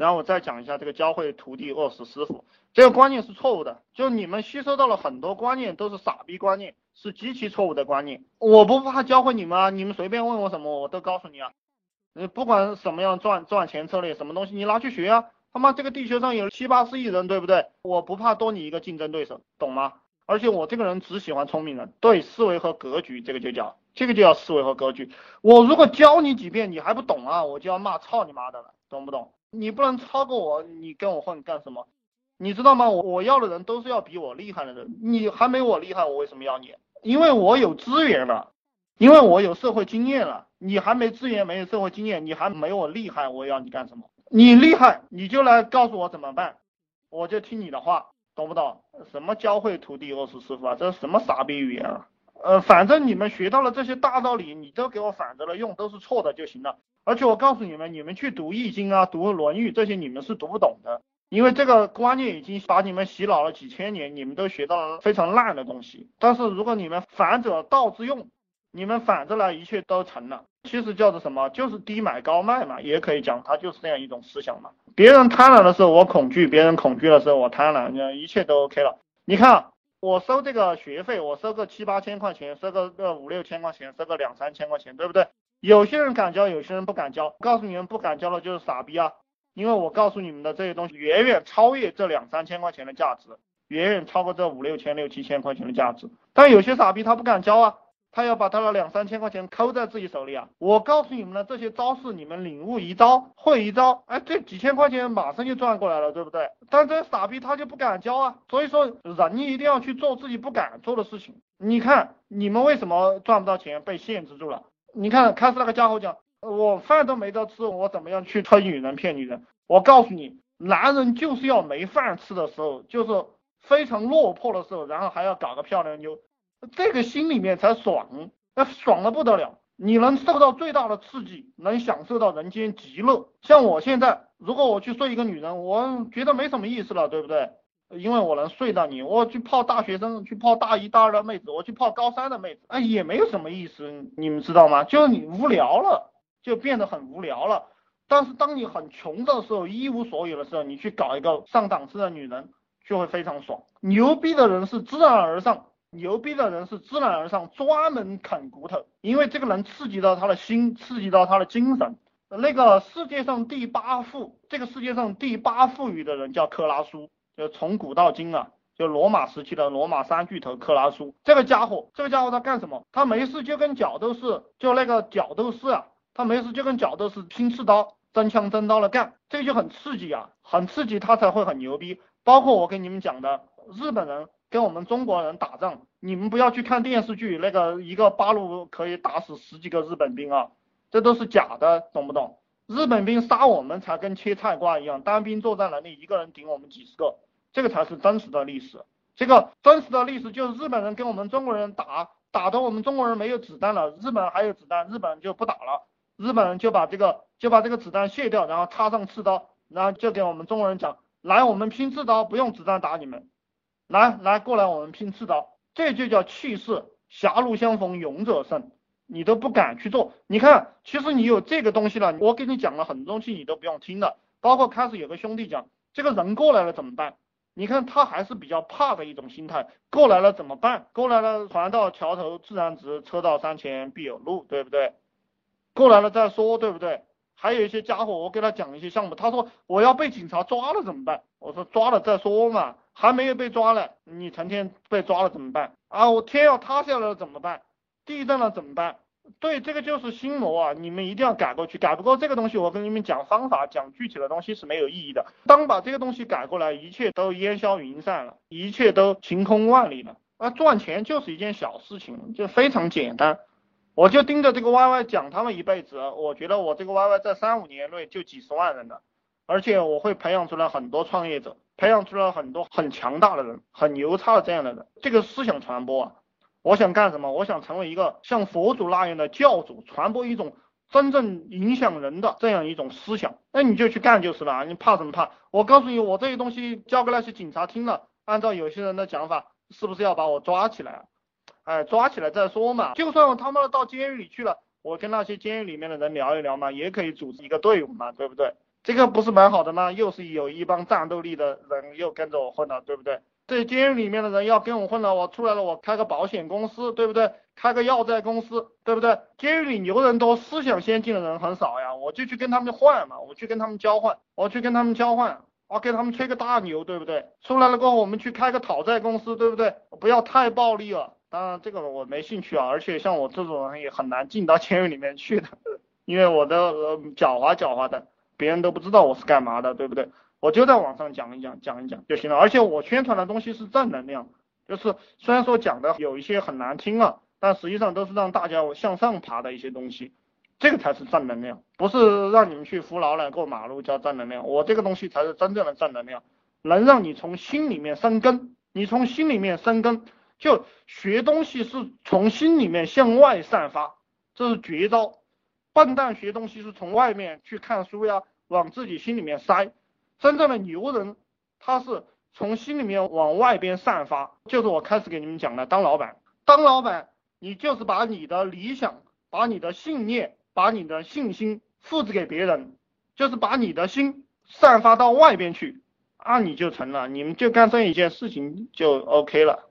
然后我再讲一下这个教会徒弟饿死师傅，这个观念是错误的，就你们吸收到了很多观念都是傻逼观念，是极其错误的观念。我不怕教会你们啊，你们随便问我什么我都告诉你啊。呃，不管什么样赚赚钱策略，什么东西你拿去学啊。他妈这个地球上有七八十亿人，对不对？我不怕多你一个竞争对手，懂吗？而且我这个人只喜欢聪明人，对思维和格局，这个就叫这个就叫思维和格局。我如果教你几遍你还不懂啊，我就要骂操你妈的了，懂不懂？你不能超过我，你跟我混干什么？你知道吗？我我要的人都是要比我厉害的人。你还没我厉害，我为什么要你？因为我有资源了，因为我有社会经验了。你还没资源，没有社会经验，你还没我厉害，我要你干什么？你厉害，你就来告诉我怎么办，我就听你的话，懂不懂？什么教会徒弟饿死师傅啊？这是什么傻逼语言啊？呃，反正你们学到了这些大道理，你都给我反着了用，都是错的就行了。而且我告诉你们，你们去读易经啊，读论语这些，你们是读不懂的，因为这个观念已经把你们洗脑了几千年，你们都学到了非常烂的东西。但是如果你们反者道之用，你们反着来，一切都成了。其实叫做什么？就是低买高卖嘛，也可以讲，它就是这样一种思想嘛。别人贪婪的时候我恐惧，别人恐惧的时候我贪婪，一切都 OK 了。你看。我收这个学费，我收个七八千块钱，收个个五六千块钱，收个两三千块钱，对不对？有些人敢交，有些人不敢交。告诉你们，不敢交的就是傻逼啊！因为我告诉你们的这些东西，远远超越这两三千块钱的价值，远远超过这五六千、六七千块钱的价值。但有些傻逼他不敢交啊。他要把他的两三千块钱抠在自己手里啊！我告诉你们的这些招式，你们领悟一招，会一招，哎，这几千块钱马上就赚过来了，对不对？但这些傻逼他就不敢交啊！所以说，人一定要去做自己不敢做的事情。你看，你们为什么赚不到钱，被限制住了？你看，开始那个家伙讲，我饭都没得吃，我怎么样去推女人骗女人？我告诉你，男人就是要没饭吃的时候，就是非常落魄的时候，然后还要搞个漂亮妞。这个心里面才爽，那爽的不得了。你能受到最大的刺激，能享受到人间极乐。像我现在，如果我去睡一个女人，我觉得没什么意思了，对不对？因为我能睡到你。我去泡大学生，去泡大一、大二的妹子，我去泡高三的妹子，哎，也没有什么意思。你们知道吗？就你无聊了，就变得很无聊了。但是当你很穷的时候，一无所有的时候，你去搞一个上档次的女人，就会非常爽。牛逼的人是自然而上。牛逼的人是自然而上，专门啃骨头，因为这个人刺激到他的心，刺激到他的精神。那个世界上第八富，这个世界上第八富裕的人叫克拉苏，就从古到今啊，就罗马时期的罗马三巨头克拉苏。这个家伙，这个家伙他干什么？他没事就跟角斗士，就那个角斗士啊，他没事就跟角斗士拼刺刀，真枪真刀的干，这个就很刺激啊，很刺激，他才会很牛逼。包括我跟你们讲的日本人。跟我们中国人打仗，你们不要去看电视剧，那个一个八路可以打死十几个日本兵啊，这都是假的，懂不懂？日本兵杀我们才跟切菜瓜一样，单兵作战能力一个人顶我们几十个，这个才是真实的历史。这个真实的历史就是日本人跟我们中国人打，打的我们中国人没有子弹了，日本还有子弹，日本人就不打了，日本人就把这个就把这个子弹卸掉，然后插上刺刀，然后就给我们中国人讲，来我们拼刺刀，不用子弹打你们。来来过来，我们拼刺刀，这就叫气势。狭路相逢勇者胜，你都不敢去做。你看，其实你有这个东西了，我给你讲了很多东西，你都不用听了。包括开始有个兄弟讲，这个人过来了怎么办？你看他还是比较怕的一种心态。过来了怎么办？过来了，船到桥头自然直，车到山前必有路，对不对？过来了再说，对不对？还有一些家伙，我给他讲一些项目，他说我要被警察抓了怎么办？我说抓了再说嘛。还没有被抓了，你成天被抓了怎么办啊？我天要塌下来了怎么办？地震了怎么办？对，这个就是心魔啊！你们一定要改过去，改不过这个东西，我跟你们讲方法，讲具体的东西是没有意义的。当把这个东西改过来，一切都烟消云散了，一切都晴空万里了。啊，赚钱就是一件小事情，就非常简单。我就盯着这个 YY 讲他们一辈子，我觉得我这个 YY 在三五年内就几十万人了，而且我会培养出来很多创业者。培养出来很多很强大的人，很牛叉的这样的人。这个思想传播啊，我想干什么？我想成为一个像佛祖那样的教主，传播一种真正影响人的这样一种思想。那你就去干就是了，你怕什么怕？我告诉你，我这些东西交给那些警察听了，按照有些人的讲法，是不是要把我抓起来？哎，抓起来再说嘛。就算我他妈的到监狱里去了，我跟那些监狱里面的人聊一聊嘛，也可以组织一个队伍嘛，对不对？这个不是蛮好的吗？又是有一帮战斗力的人又跟着我混了，对不对？这监狱里面的人要跟我混了，我出来了，我开个保险公司，对不对？开个药债公司，对不对？监狱里牛人多，思想先进的人很少呀，我就去跟他们换嘛，我去跟他们交换，我去跟他们交换，我给他们吹个大牛，对不对？出来了过后，我们去开个讨债公司，对不对？不要太暴力了，当然这个我没兴趣啊，而且像我这种人也很难进到监狱里面去的，因为我的呃狡猾狡猾的，别人都不知道我是干嘛的，对不对？我就在网上讲一讲，讲一讲就行了。而且我宣传的东西是正能量，就是虽然说讲的有一些很难听啊，但实际上都是让大家向上爬的一些东西，这个才是正能量，不是让你们去扶老奶过马路叫正能量。我这个东西才是真正的正能量，能让你从心里面生根。你从心里面生根，就学东西是从心里面向外散发，这是绝招。笨蛋学东西是从外面去看书呀，往自己心里面塞。真正的牛人，他是从心里面往外边散发，就是我开始给你们讲的，当老板，当老板，你就是把你的理想、把你的信念、把你的信心复制给别人，就是把你的心散发到外边去，啊，你就成了，你们就干这一件事情就 OK 了。